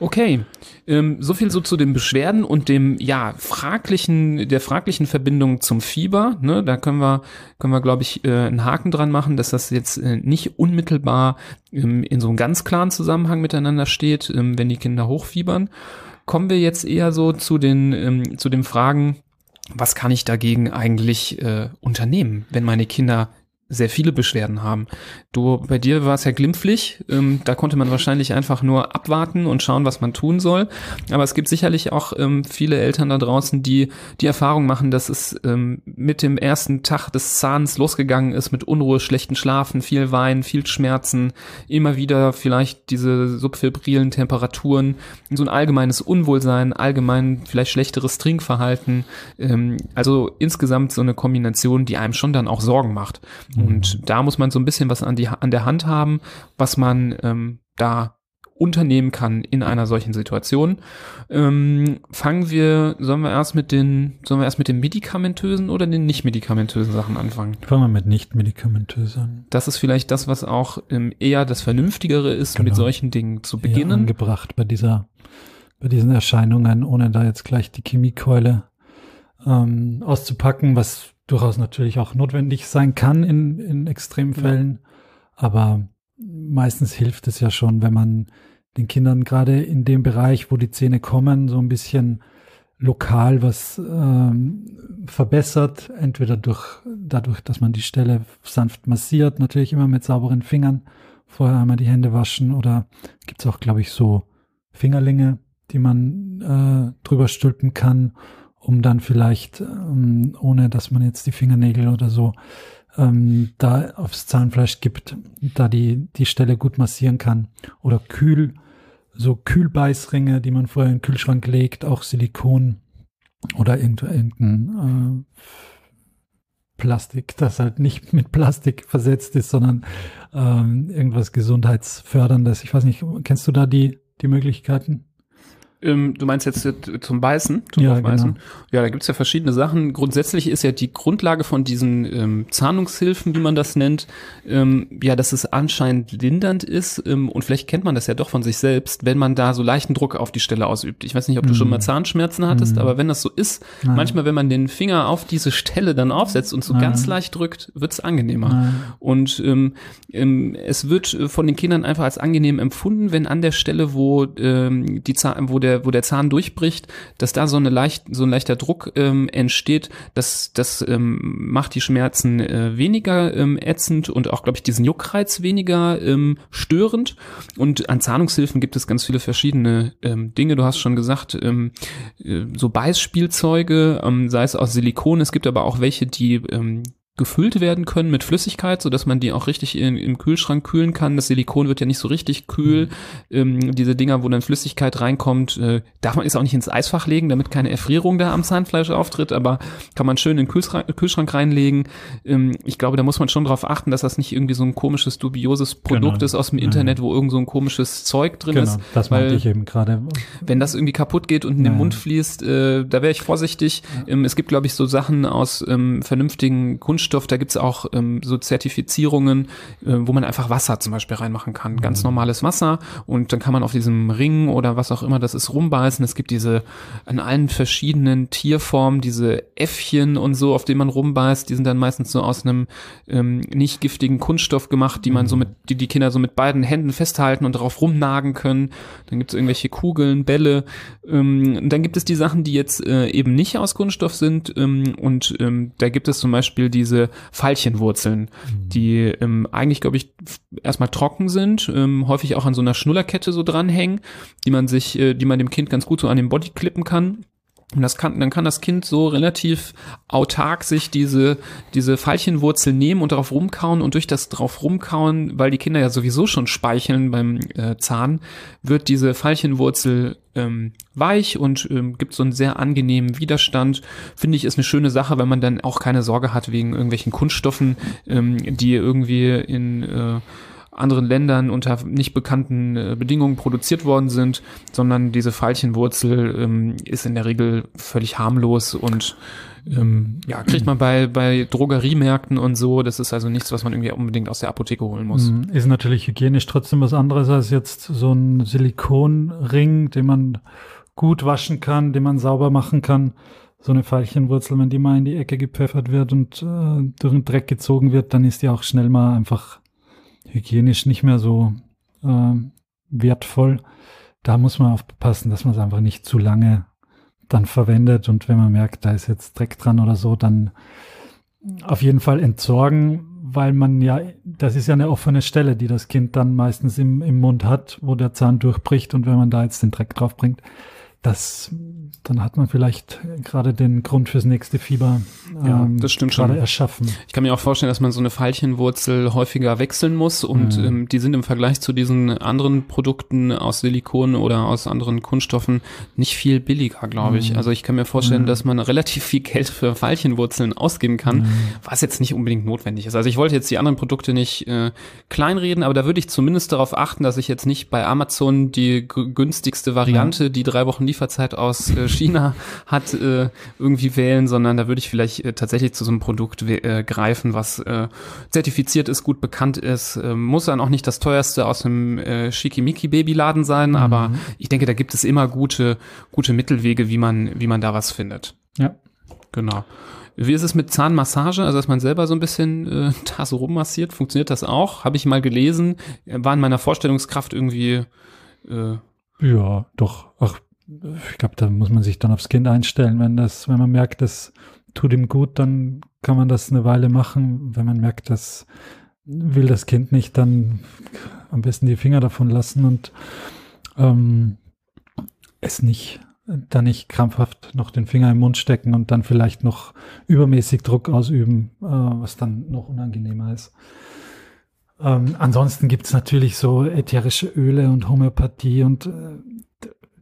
Okay, ähm, so viel so zu den Beschwerden und dem ja fraglichen der fraglichen Verbindung zum Fieber. Ne, da können wir können wir glaube ich äh, einen Haken dran machen, dass das jetzt äh, nicht unmittelbar ähm, in so einem ganz klaren Zusammenhang miteinander steht, ähm, wenn die Kinder hochfiebern. Kommen wir jetzt eher so zu den ähm, zu den Fragen, was kann ich dagegen eigentlich äh, unternehmen, wenn meine Kinder sehr viele Beschwerden haben. Du, bei dir war es ja glimpflich. Ähm, da konnte man wahrscheinlich einfach nur abwarten und schauen, was man tun soll. Aber es gibt sicherlich auch ähm, viele Eltern da draußen, die die Erfahrung machen, dass es ähm, mit dem ersten Tag des Zahns losgegangen ist mit Unruhe, schlechten Schlafen, viel Wein, viel Schmerzen, immer wieder vielleicht diese subfibrilen Temperaturen, so ein allgemeines Unwohlsein, allgemein vielleicht schlechteres Trinkverhalten. Ähm, also insgesamt so eine Kombination, die einem schon dann auch Sorgen macht. Und da muss man so ein bisschen was an, die, an der Hand haben, was man ähm, da unternehmen kann in einer solchen Situation. Ähm, fangen wir, sollen wir erst mit den, sollen wir erst mit den medikamentösen oder den nicht medikamentösen Sachen anfangen? Fangen wir mit nicht medikamentösen an. Das ist vielleicht das, was auch ähm, eher das Vernünftigere ist, genau. mit solchen Dingen zu beginnen. Eher angebracht bei dieser, bei diesen Erscheinungen, ohne da jetzt gleich die Chemiekeule ähm, auszupacken, was durchaus natürlich auch notwendig sein kann in, in Extremfällen. Ja. Aber meistens hilft es ja schon, wenn man den Kindern gerade in dem Bereich, wo die Zähne kommen, so ein bisschen lokal was ähm, verbessert, entweder durch dadurch, dass man die Stelle sanft massiert, natürlich immer mit sauberen Fingern, vorher einmal die Hände waschen oder gibt's auch, glaube ich, so Fingerlinge, die man äh, drüber stülpen kann um dann vielleicht, ähm, ohne dass man jetzt die Fingernägel oder so ähm, da aufs Zahnfleisch gibt, da die, die Stelle gut massieren kann. Oder kühl, so Kühlbeißringe, die man vorher in den Kühlschrank legt, auch Silikon oder irgendein äh, Plastik, das halt nicht mit Plastik versetzt ist, sondern ähm, irgendwas Gesundheitsförderndes. Ich weiß nicht, kennst du da die, die Möglichkeiten? Ähm, du meinst jetzt zum Beißen, zum ja, Genau. Ja, da gibt's ja verschiedene Sachen. Grundsätzlich ist ja die Grundlage von diesen ähm, Zahnungshilfen, wie man das nennt, ähm, ja, dass es anscheinend lindernd ist ähm, und vielleicht kennt man das ja doch von sich selbst, wenn man da so leichten Druck auf die Stelle ausübt. Ich weiß nicht, ob du mm. schon mal Zahnschmerzen hattest, mm. aber wenn das so ist, Nein. manchmal, wenn man den Finger auf diese Stelle dann aufsetzt und so Nein. ganz leicht drückt, wird's angenehmer. Nein. Und ähm, ähm, es wird von den Kindern einfach als angenehm empfunden, wenn an der Stelle, wo ähm, die Zahn, wo der der, wo der Zahn durchbricht, dass da so eine leicht, so ein leichter Druck ähm, entsteht, das, das ähm, macht die Schmerzen äh, weniger ähm, ätzend und auch, glaube ich, diesen Juckreiz weniger ähm, störend. Und an Zahnungshilfen gibt es ganz viele verschiedene ähm, Dinge. Du hast schon gesagt, ähm, äh, so Beißspielzeuge, ähm, sei es aus Silikon, es gibt aber auch welche, die ähm, gefüllt werden können mit Flüssigkeit, so dass man die auch richtig in, im Kühlschrank kühlen kann. Das Silikon wird ja nicht so richtig kühl. Mhm. Ähm, diese Dinger, wo dann Flüssigkeit reinkommt, äh, darf man es auch nicht ins Eisfach legen, damit keine Erfrierung da am Zahnfleisch auftritt, aber kann man schön in den Kühlschrank, Kühlschrank reinlegen. Ähm, ich glaube, da muss man schon darauf achten, dass das nicht irgendwie so ein komisches, dubioses Produkt genau. ist aus dem Internet, wo irgend so ein komisches Zeug drin genau, ist. Das meinte ich eben gerade. Wenn das irgendwie kaputt geht und in den Mund fließt, äh, da wäre ich vorsichtig. Ja. Ähm, es gibt, glaube ich, so Sachen aus ähm, vernünftigen Kunststoffen, Kunststoff, da gibt's auch ähm, so Zertifizierungen, äh, wo man einfach Wasser zum Beispiel reinmachen kann. Ganz mhm. normales Wasser und dann kann man auf diesem Ring oder was auch immer das ist rumbeißen. Es gibt diese an allen verschiedenen Tierformen, diese Äffchen und so, auf denen man rumbeißt. Die sind dann meistens so aus einem ähm, nicht giftigen Kunststoff gemacht, die man so mhm. mit, die die Kinder so mit beiden Händen festhalten und darauf rumnagen können. Dann gibt's irgendwelche Kugeln, Bälle. Ähm, dann gibt es die Sachen, die jetzt äh, eben nicht aus Kunststoff sind ähm, und ähm, da gibt es zum Beispiel diese diese Veilchenwurzeln, mhm. die ähm, eigentlich, glaube ich, erstmal trocken sind, ähm, häufig auch an so einer Schnullerkette so dranhängen, die man sich, äh, die man dem Kind ganz gut so an den Body klippen kann. Und das kann, dann kann das Kind so relativ autark sich diese, diese Veilchenwurzel nehmen und darauf rumkauen und durch das drauf rumkauen, weil die Kinder ja sowieso schon speicheln beim äh, Zahn, wird diese Veilchenwurzel ähm, weich und ähm, gibt so einen sehr angenehmen Widerstand. Finde ich, ist eine schöne Sache, wenn man dann auch keine Sorge hat wegen irgendwelchen Kunststoffen, ähm, die irgendwie in äh, anderen Ländern unter nicht bekannten äh, Bedingungen produziert worden sind, sondern diese Veilchenwurzel ähm, ist in der Regel völlig harmlos und ähm, ja, kriegt man bei, bei Drogeriemärkten und so. Das ist also nichts, was man irgendwie unbedingt aus der Apotheke holen muss. Mhm. Ist natürlich hygienisch trotzdem was anderes als jetzt so ein Silikonring, den man gut waschen kann, den man sauber machen kann. So eine Veilchenwurzel, wenn die mal in die Ecke gepfeffert wird und äh, durch den Dreck gezogen wird, dann ist die auch schnell mal einfach hygienisch nicht mehr so äh, wertvoll. Da muss man aufpassen, dass man es einfach nicht zu lange dann verwendet und wenn man merkt, da ist jetzt Dreck dran oder so, dann auf jeden Fall entsorgen, weil man ja, das ist ja eine offene Stelle, die das Kind dann meistens im, im Mund hat, wo der Zahn durchbricht und wenn man da jetzt den Dreck drauf bringt, das, dann hat man vielleicht gerade den Grund fürs nächste Fieber ja, ähm, das stimmt gerade schon. erschaffen. Ich kann mir auch vorstellen, dass man so eine Veilchenwurzel häufiger wechseln muss und mhm. ähm, die sind im Vergleich zu diesen anderen Produkten aus Silikon oder aus anderen Kunststoffen nicht viel billiger, glaube ich. Mhm. Also ich kann mir vorstellen, mhm. dass man relativ viel Geld für Veilchenwurzeln ausgeben kann, was jetzt nicht unbedingt notwendig ist. Also ich wollte jetzt die anderen Produkte nicht äh, kleinreden, aber da würde ich zumindest darauf achten, dass ich jetzt nicht bei Amazon die günstigste Variante, die drei Wochen Lieferzeit aus äh, China hat, äh, irgendwie wählen, sondern da würde ich vielleicht äh, tatsächlich zu so einem Produkt äh, greifen, was äh, zertifiziert ist, gut bekannt ist. Äh, muss dann auch nicht das teuerste aus einem äh, Schickimicki-Babyladen sein, mhm. aber ich denke, da gibt es immer gute, gute Mittelwege, wie man, wie man da was findet. Ja. Genau. Wie ist es mit Zahnmassage? Also, dass man selber so ein bisschen äh, <laughs> da so rummassiert, funktioniert das auch? Habe ich mal gelesen, war in meiner Vorstellungskraft irgendwie. Äh, ja, doch. Ach, ich glaube, da muss man sich dann aufs Kind einstellen. Wenn das, wenn man merkt, das tut ihm gut, dann kann man das eine Weile machen. Wenn man merkt, das will das Kind nicht, dann am besten die Finger davon lassen und ähm, es nicht, da nicht krampfhaft noch den Finger im Mund stecken und dann vielleicht noch übermäßig Druck ausüben, äh, was dann noch unangenehmer ist. Ähm, ansonsten gibt's natürlich so ätherische Öle und Homöopathie und äh,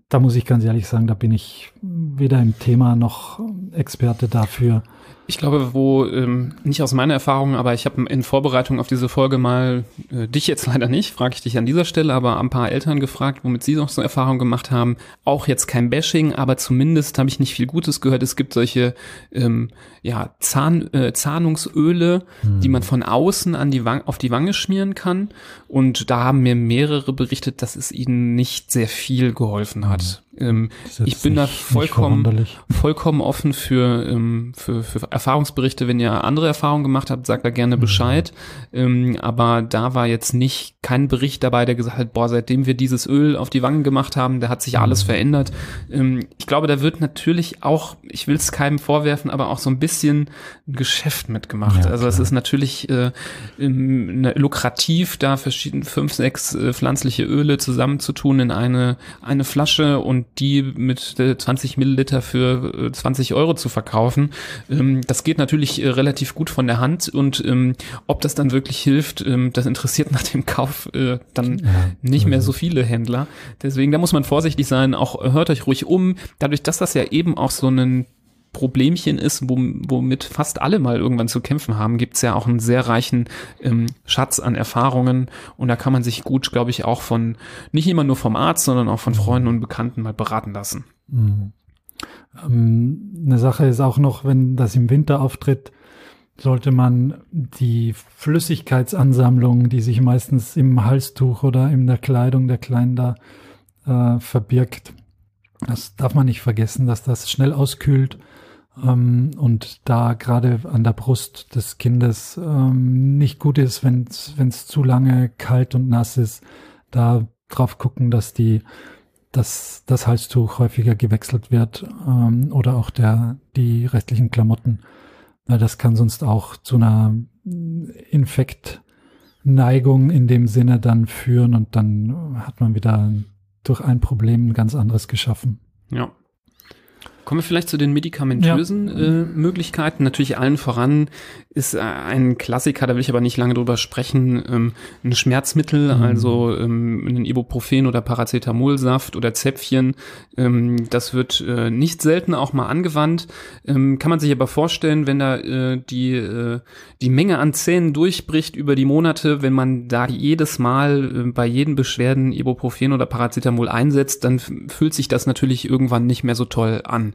da muss ich ganz ehrlich sagen, da bin ich weder im Thema noch Experte dafür. Ich glaube, wo, ähm, nicht aus meiner Erfahrung, aber ich habe in Vorbereitung auf diese Folge mal, äh, dich jetzt <laughs> leider nicht, frage ich dich an dieser Stelle, aber ein paar Eltern gefragt, womit sie noch so Erfahrung gemacht haben. Auch jetzt kein Bashing, aber zumindest habe ich nicht viel Gutes gehört. Es gibt solche ähm, ja, Zahn, äh, Zahnungsöle, hm. die man von außen an die Wang auf die Wange schmieren kann. Und da haben mir mehrere berichtet, dass es ihnen nicht sehr viel geholfen hat. Hm. Ähm, ich bin da vollkommen, vollkommen offen für, ähm, für, für Erfahrungsberichte. Wenn ihr andere Erfahrungen gemacht habt, sagt da gerne mhm. Bescheid. Ähm, aber da war jetzt nicht kein Bericht dabei, der gesagt hat, boah, seitdem wir dieses Öl auf die Wangen gemacht haben, da hat sich alles mhm. verändert. Ähm, ich glaube, da wird natürlich auch, ich will es keinem vorwerfen, aber auch so ein bisschen ein Geschäft mitgemacht. Ja, also es ist natürlich äh, ne, lukrativ, da verschiedene fünf, sechs äh, pflanzliche Öle zusammenzutun in eine, eine Flasche und und die mit 20 Milliliter für 20 Euro zu verkaufen, ähm, das geht natürlich relativ gut von der Hand und ähm, ob das dann wirklich hilft, ähm, das interessiert <laughs> nach dem Kauf äh, dann nicht mehr so viele Händler. Deswegen, da muss man vorsichtig sein, auch hört euch ruhig um. Dadurch, dass das ja eben auch so ein Problemchen ist, womit fast alle mal irgendwann zu kämpfen haben, gibt's ja auch einen sehr reichen ähm, Schatz an Erfahrungen und da kann man sich gut, glaube ich, auch von, nicht immer nur vom Arzt, sondern auch von Freunden und Bekannten mal beraten lassen. Mhm. Ähm, eine Sache ist auch noch, wenn das im Winter auftritt, sollte man die Flüssigkeitsansammlung, die sich meistens im Halstuch oder in der Kleidung der Kleinen da äh, verbirgt, das darf man nicht vergessen, dass das schnell auskühlt ähm, und da gerade an der Brust des Kindes ähm, nicht gut ist, wenn es zu lange kalt und nass ist, da drauf gucken, dass die dass das Halstuch häufiger gewechselt wird ähm, oder auch der die restlichen Klamotten. Weil das kann sonst auch zu einer Infektneigung in dem Sinne dann führen und dann hat man wieder durch ein Problem ein ganz anderes geschaffen. Ja, Kommen wir vielleicht zu den medikamentösen ja. äh, Möglichkeiten. Natürlich allen voran ist äh, ein Klassiker, da will ich aber nicht lange drüber sprechen, ähm, ein Schmerzmittel, mhm. also ähm, ein Ibuprofen oder Paracetamolsaft oder Zäpfchen. Ähm, das wird äh, nicht selten auch mal angewandt. Ähm, kann man sich aber vorstellen, wenn da äh, die, äh, die Menge an Zähnen durchbricht über die Monate, wenn man da jedes Mal äh, bei jedem Beschwerden Ibuprofen oder Paracetamol einsetzt, dann fühlt sich das natürlich irgendwann nicht mehr so toll an.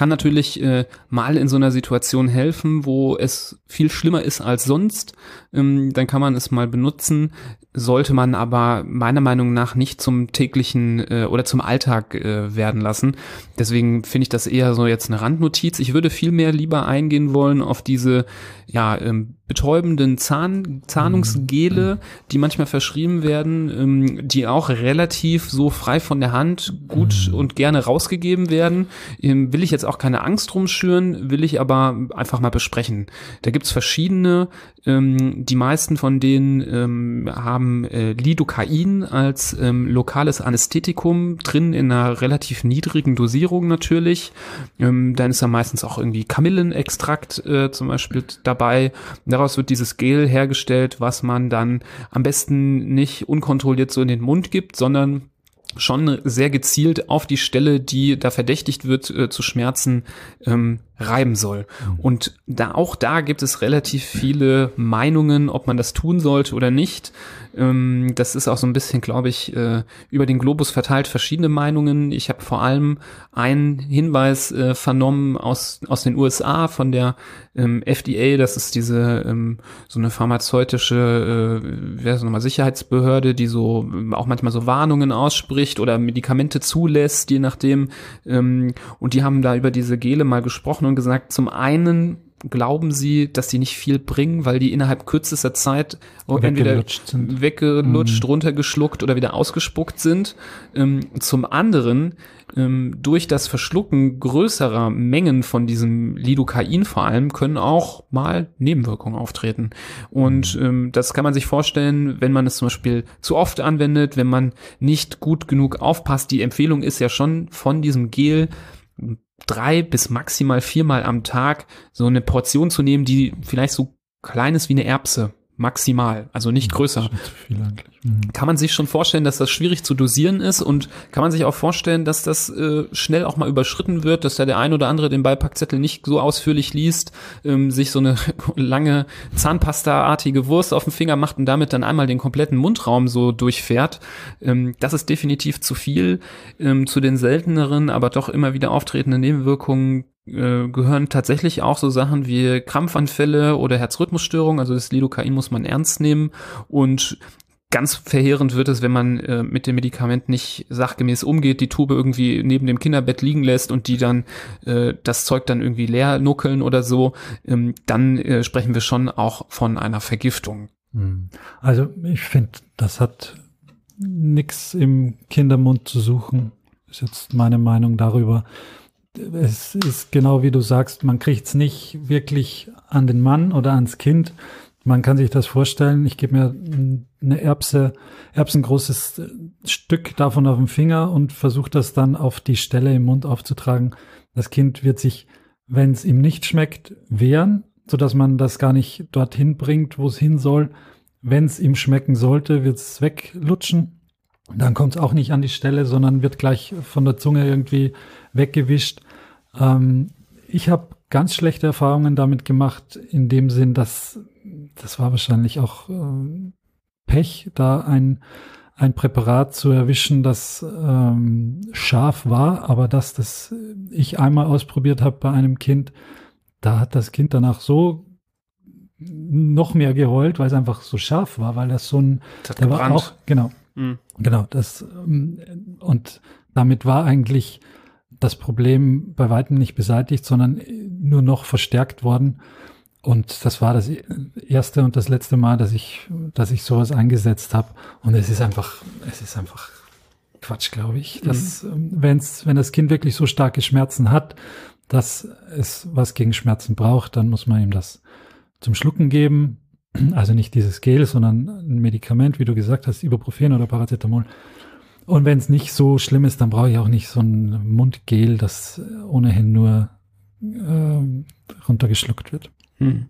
Kann natürlich äh, mal in so einer Situation helfen, wo es viel schlimmer ist als sonst. Ähm, dann kann man es mal benutzen, sollte man aber meiner Meinung nach nicht zum täglichen äh, oder zum Alltag äh, werden lassen. Deswegen finde ich das eher so jetzt eine Randnotiz. Ich würde viel mehr lieber eingehen wollen auf diese ja, ähm, betäubenden Zahn, Zahnungsgele, die manchmal verschrieben werden, ähm, die auch relativ so frei von der Hand gut mhm. und gerne rausgegeben werden. Ähm, will ich jetzt auch keine Angst drum schüren, will ich aber einfach mal besprechen. Da gibt's verschiedene, ähm, die meisten von denen ähm, haben äh, Lidocain als ähm, lokales Anästhetikum drin in einer relativ niedrigen Dosierung natürlich. Ähm, dann ist da meistens auch irgendwie Kamillenextrakt äh, zum Beispiel dabei. Daraus wird dieses Gel hergestellt, was man dann am besten nicht unkontrolliert so in den Mund gibt, sondern schon sehr gezielt auf die Stelle, die da verdächtigt wird äh, zu Schmerzen, ähm, reiben soll. Und da auch da gibt es relativ viele Meinungen, ob man das tun sollte oder nicht. Ähm, das ist auch so ein bisschen, glaube ich, äh, über den Globus verteilt verschiedene Meinungen. Ich habe vor allem einen Hinweis äh, vernommen aus aus den USA von der ähm, FDA. Das ist diese ähm, so eine pharmazeutische, äh, wer ist nochmal Sicherheitsbehörde, die so ähm, auch manchmal so Warnungen ausspricht oder Medikamente zulässt, je nachdem. Ähm, und die haben da über diese Gele mal gesprochen und gesagt, zum einen glauben sie, dass die nicht viel bringen, weil die innerhalb kürzester Zeit entweder sind. weggelutscht, mhm. runtergeschluckt oder wieder ausgespuckt sind. Ähm, zum anderen ähm, durch das Verschlucken größerer Mengen von diesem Lidocain vor allem können auch mal Nebenwirkungen auftreten. Und mhm. ähm, das kann man sich vorstellen, wenn man es zum Beispiel zu oft anwendet, wenn man nicht gut genug aufpasst. Die Empfehlung ist ja schon von diesem Gel drei bis maximal viermal am Tag so eine Portion zu nehmen, die vielleicht so klein ist wie eine Erbse maximal, also nicht größer. Mhm. Kann man sich schon vorstellen, dass das schwierig zu dosieren ist und kann man sich auch vorstellen, dass das äh, schnell auch mal überschritten wird, dass da der ein oder andere den Beipackzettel nicht so ausführlich liest, ähm, sich so eine <laughs> lange Zahnpasta-artige Wurst auf den Finger macht und damit dann einmal den kompletten Mundraum so durchfährt. Ähm, das ist definitiv zu viel. Ähm, zu den selteneren, aber doch immer wieder auftretenden Nebenwirkungen äh, gehören tatsächlich auch so Sachen wie Krampfanfälle oder Herzrhythmusstörungen. Also das Lidocain muss man ernst nehmen und Ganz verheerend wird es, wenn man äh, mit dem Medikament nicht sachgemäß umgeht, die Tube irgendwie neben dem Kinderbett liegen lässt und die dann äh, das Zeug dann irgendwie leer nuckeln oder so, ähm, dann äh, sprechen wir schon auch von einer Vergiftung. Hm. Also ich finde, das hat nichts im Kindermund zu suchen. Ist jetzt meine Meinung darüber es ist genau wie du sagst, man kriegt es nicht wirklich an den Mann oder ans Kind. Man kann sich das vorstellen, ich gebe mir eine Erbse, erbsengroßes Stück davon auf den Finger und versuche das dann auf die Stelle im Mund aufzutragen. Das Kind wird sich, wenn es ihm nicht schmeckt, wehren, so dass man das gar nicht dorthin bringt, wo es hin soll. Wenn es ihm schmecken sollte, wird es weglutschen. Dann kommt es auch nicht an die Stelle, sondern wird gleich von der Zunge irgendwie weggewischt. Ähm, ich habe ganz schlechte Erfahrungen damit gemacht, in dem Sinn, dass das war wahrscheinlich auch äh, Pech, da ein, ein Präparat zu erwischen, das ähm, scharf war, aber dass das ich einmal ausprobiert habe bei einem Kind, da hat das Kind danach so noch mehr geheult, weil es einfach so scharf war, weil das so ein, das der war auch, genau, mhm. genau, das, ähm, und damit war eigentlich das Problem bei weitem nicht beseitigt, sondern nur noch verstärkt worden. Und das war das erste und das letzte Mal, dass ich, dass ich sowas eingesetzt habe. Und es ist einfach, es ist einfach Quatsch, glaube ich. Dass, mhm. wenn's, wenn das Kind wirklich so starke Schmerzen hat, dass es was gegen Schmerzen braucht, dann muss man ihm das zum Schlucken geben. <clears throat> Also nicht dieses Gel, sondern ein Medikament, wie du gesagt hast, Ibuprofen oder Paracetamol. Und wenn es nicht so schlimm ist, dann brauche ich auch nicht so ein Mundgel, das ohnehin nur äh, runtergeschluckt wird. Hm.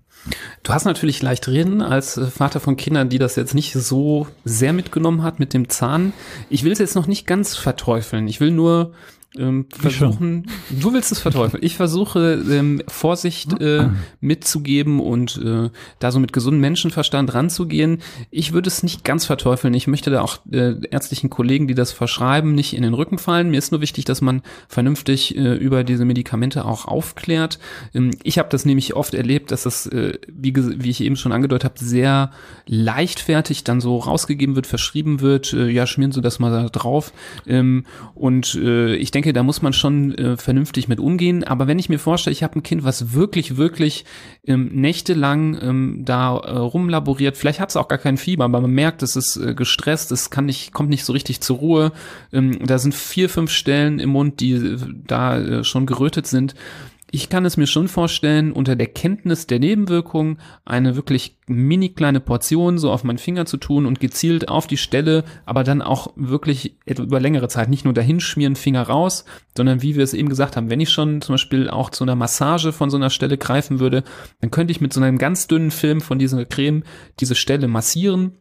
Du hast natürlich leicht reden als Vater von Kindern, die das jetzt nicht so sehr mitgenommen hat mit dem Zahn. Ich will es jetzt noch nicht ganz verteufeln. Ich will nur ähm, versuchen, du willst es verteufeln. Ich versuche ähm, Vorsicht äh, mitzugeben und äh, da so mit gesundem Menschenverstand ranzugehen. Ich würde es nicht ganz verteufeln. Ich möchte da auch äh, ärztlichen Kollegen, die das verschreiben, nicht in den Rücken fallen. Mir ist nur wichtig, dass man vernünftig äh, über diese Medikamente auch aufklärt. Ähm, ich habe das nämlich oft erlebt, dass das, äh, wie, wie ich eben schon angedeutet habe, sehr leichtfertig dann so rausgegeben wird, verschrieben wird. Äh, ja, schmieren Sie das mal da drauf. Ähm, und äh, ich denke, denke, da muss man schon äh, vernünftig mit umgehen. Aber wenn ich mir vorstelle, ich habe ein Kind, was wirklich, wirklich ähm, nächtelang ähm, da äh, rumlaboriert, vielleicht hat es auch gar kein Fieber, aber man merkt, es ist äh, gestresst, es kann nicht, kommt nicht so richtig zur Ruhe. Ähm, da sind vier, fünf Stellen im Mund, die äh, da äh, schon gerötet sind ich kann es mir schon vorstellen, unter der Kenntnis der Nebenwirkungen eine wirklich mini kleine Portion so auf meinen Finger zu tun und gezielt auf die Stelle, aber dann auch wirklich über längere Zeit nicht nur dahin schmieren, Finger raus, sondern wie wir es eben gesagt haben, wenn ich schon zum Beispiel auch zu einer Massage von so einer Stelle greifen würde, dann könnte ich mit so einem ganz dünnen Film von dieser Creme diese Stelle massieren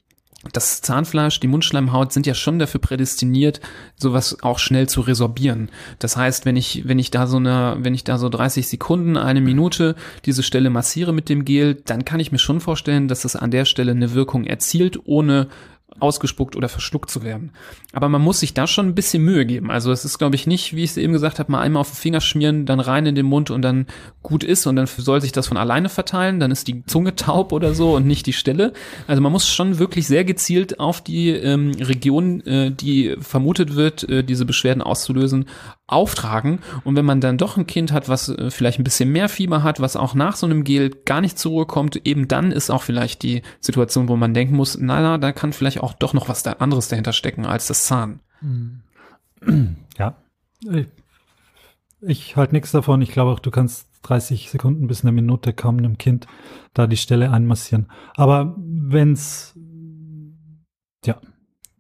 das Zahnfleisch, die Mundschleimhaut sind ja schon dafür prädestiniert, sowas auch schnell zu resorbieren. Das heißt, wenn ich, wenn ich da so eine, wenn ich da so 30 Sekunden, eine Minute diese Stelle massiere mit dem Gel, dann kann ich mir schon vorstellen, dass es an der Stelle eine Wirkung erzielt, ohne ausgespuckt oder verschluckt zu werden. Aber man muss sich da schon ein bisschen Mühe geben. Also es ist, glaube ich, nicht, wie ich es eben gesagt habe, mal einmal auf den Finger schmieren, dann rein in den Mund und dann gut ist und dann soll sich das von alleine verteilen. Dann ist die Zunge taub oder so und nicht die Stelle. Also man muss schon wirklich sehr gezielt auf die ähm, Region, äh, die vermutet wird, äh, diese Beschwerden auszulösen, auftragen. Und wenn man dann doch ein Kind hat, was äh, vielleicht ein bisschen mehr Fieber hat, was auch nach so einem Gel gar nicht zur Ruhe kommt, eben dann ist auch vielleicht die Situation, wo man denken muss, na, na da kann vielleicht auch doch noch was anderes dahinter stecken als das Zahn. <clears throat> Ja. Ich, ich halte nichts davon. Ich glaube auch, du kannst 30 Sekunden bis eine Minute kaum einem Kind da die Stelle einmassieren. Aber wenn's ja,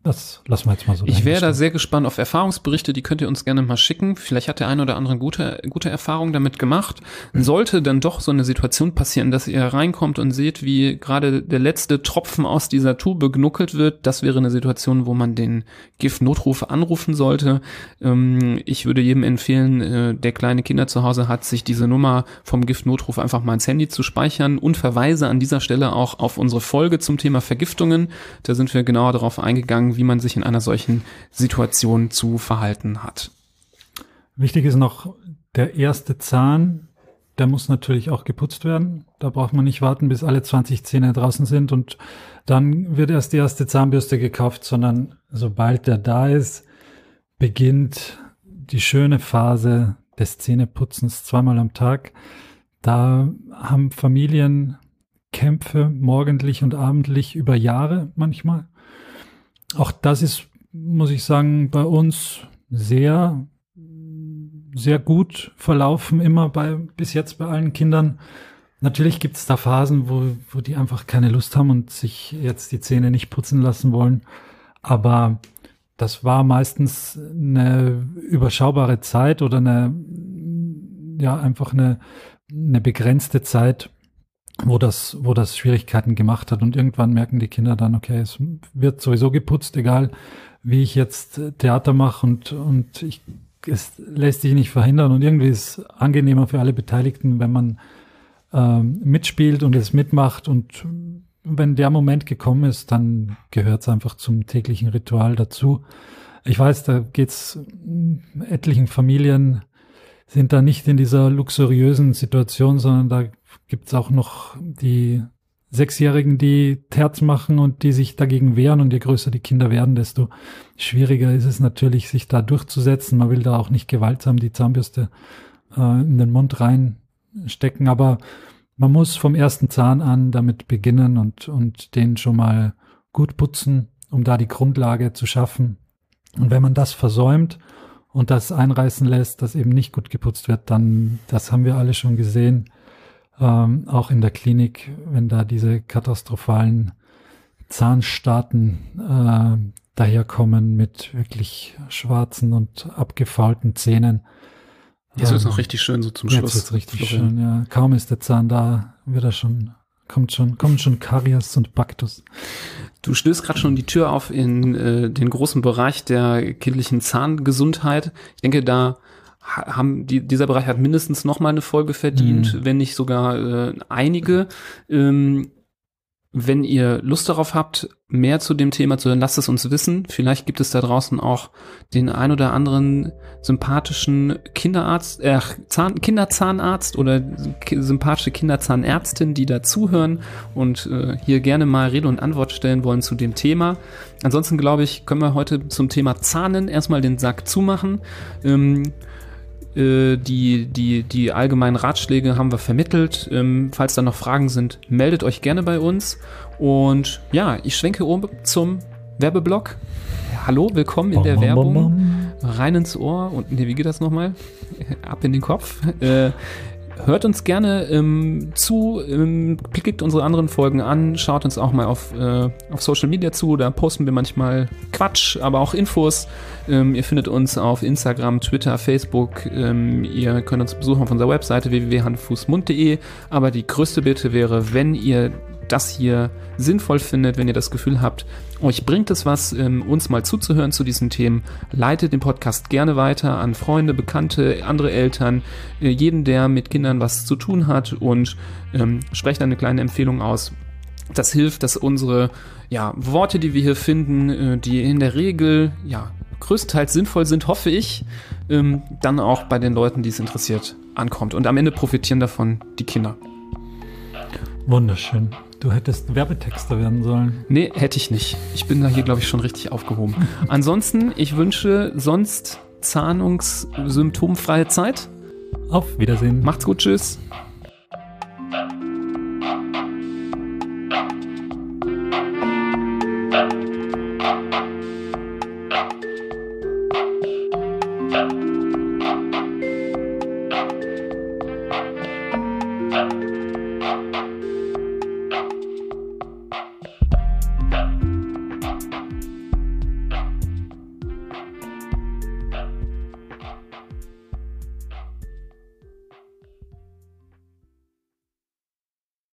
das lassen wir jetzt mal so. Ich wäre da sehr gespannt auf Erfahrungsberichte, die könnt ihr uns gerne mal schicken. Vielleicht hat der eine oder andere gute, gute Erfahrung damit gemacht. Sollte dann doch so eine Situation passieren, dass ihr reinkommt und seht, wie gerade der letzte Tropfen aus dieser Tube genuckelt wird, das wäre eine Situation, wo man den Giftnotruf anrufen sollte. Ähm, ich würde jedem empfehlen, äh, der kleine Kinder zu Hause hat, sich diese Nummer vom Giftnotruf einfach mal ins Handy zu speichern und verweise an dieser Stelle auch auf unsere Folge zum Thema Vergiftungen. Da sind wir genauer darauf eingegangen, sagen, wie man sich in einer solchen Situation zu verhalten hat. Wichtig ist noch der erste Zahn, der muss natürlich auch geputzt werden. Da braucht man nicht warten, bis alle 20 Zähne draußen sind und dann wird erst die erste Zahnbürste gekauft, sondern sobald der da ist, beginnt die schöne Phase des Zähneputzens zweimal am Tag. Da haben Familien Kämpfe morgendlich und abendlich über Jahre manchmal. Auch das ist, muss ich sagen, bei uns sehr, sehr gut verlaufen, immer bei, bis jetzt bei allen Kindern. Natürlich gibt es da Phasen, wo, wo die einfach keine Lust haben und sich jetzt die Zähne nicht putzen lassen wollen. Aber das war meistens eine überschaubare Zeit oder eine, ja, einfach eine, eine begrenzte Zeit, wo das, wo das Schwierigkeiten gemacht hat. Und irgendwann merken die Kinder dann, okay, es wird sowieso geputzt, egal wie ich jetzt Theater mache und, und ich, es lässt sich nicht verhindern. Und irgendwie ist es angenehmer für alle Beteiligten, wenn man ähm, mitspielt und es mitmacht und wenn der Moment gekommen ist, dann gehört es einfach zum täglichen Ritual dazu. Ich weiß, da geht's etlichen Familien sind da nicht in dieser luxuriösen Situation, sondern da gibt's auch noch die Sechsjährigen, die Terz machen und die sich dagegen wehren. Und je größer die Kinder werden, desto schwieriger ist es natürlich, sich da durchzusetzen. Man will da auch nicht gewaltsam die Zahnbürste äh, in den Mund reinstecken. Aber man muss vom ersten Zahn an damit beginnen und, und den schon mal gut putzen, um da die Grundlage zu schaffen. Und wenn man das versäumt und das einreißen lässt, dass eben nicht gut geputzt wird, dann, das haben wir alle schon gesehen, ähm, auch in der Klinik, wenn da diese katastrophalen Zahnstaaten äh, daherkommen mit wirklich schwarzen und abgefaulten Zähnen, Jetzt wird es noch richtig schön so zum Schluss. Jetzt wird's richtig schön, ja. Kaum ist der Zahn da, wird er schon, kommt schon, kommt schon Karies und Baktus. Du stößt gerade schon die Tür auf in äh, den großen Bereich der kindlichen Zahngesundheit. Ich denke, da haben die, dieser Bereich hat mindestens noch mal eine Folge verdient, mhm. wenn nicht sogar äh, einige. Ähm, wenn ihr Lust darauf habt, mehr zu dem Thema zu hören, lasst es uns wissen. Vielleicht gibt es da draußen auch den ein oder anderen sympathischen Kinderarzt, äh, Zahn, Kinderzahnarzt oder sympathische Kinderzahnärztin, die da zuhören und äh, hier gerne mal Rede und Antwort stellen wollen zu dem Thema. Ansonsten glaube ich, können wir heute zum Thema Zahnen erstmal den Sack zumachen. Ähm, äh, die, die, die allgemeinen Ratschläge haben wir vermittelt. Ähm, falls da noch Fragen sind, meldet euch gerne bei uns. Und ja, ich schwenke um zum Werbeblock. Hallo, willkommen in der bom, Werbung. Bom, bom. Rein ins Ohr und nee, wie geht das nochmal? Ab in den Kopf. Äh, hört uns gerne ähm, zu, ähm, klickt unsere anderen Folgen an, schaut uns auch mal auf, äh, auf Social Media zu, da posten wir manchmal Quatsch, aber auch Infos. Ähm, ihr findet uns auf Instagram, Twitter, Facebook. Ähm, ihr könnt uns besuchen auf unserer Webseite www.handfußmund.de. Aber die größte Bitte wäre, wenn ihr das hier sinnvoll findet, wenn ihr das Gefühl habt, euch bringt es was, ähm, uns mal zuzuhören zu diesen Themen, leitet den Podcast gerne weiter an Freunde, Bekannte, andere Eltern, äh, jeden, der mit Kindern was zu tun hat und ähm, sprecht eine kleine Empfehlung aus. Das hilft, dass unsere ja, Worte, die wir hier finden, äh, die in der Regel ja größtenteils sinnvoll sind, hoffe ich, ähm, dann auch bei den Leuten, die es interessiert, ankommt. Und am Ende profitieren davon die Kinder. Wunderschön. Du hättest Werbetexter werden sollen. Nee, hätte ich nicht. Ich bin da hier, glaube ich, schon richtig aufgehoben. <laughs> Ansonsten, ich wünsche sonst zahnungssymptomfreie Zeit. Auf Wiedersehen. Macht's gut, tschüss.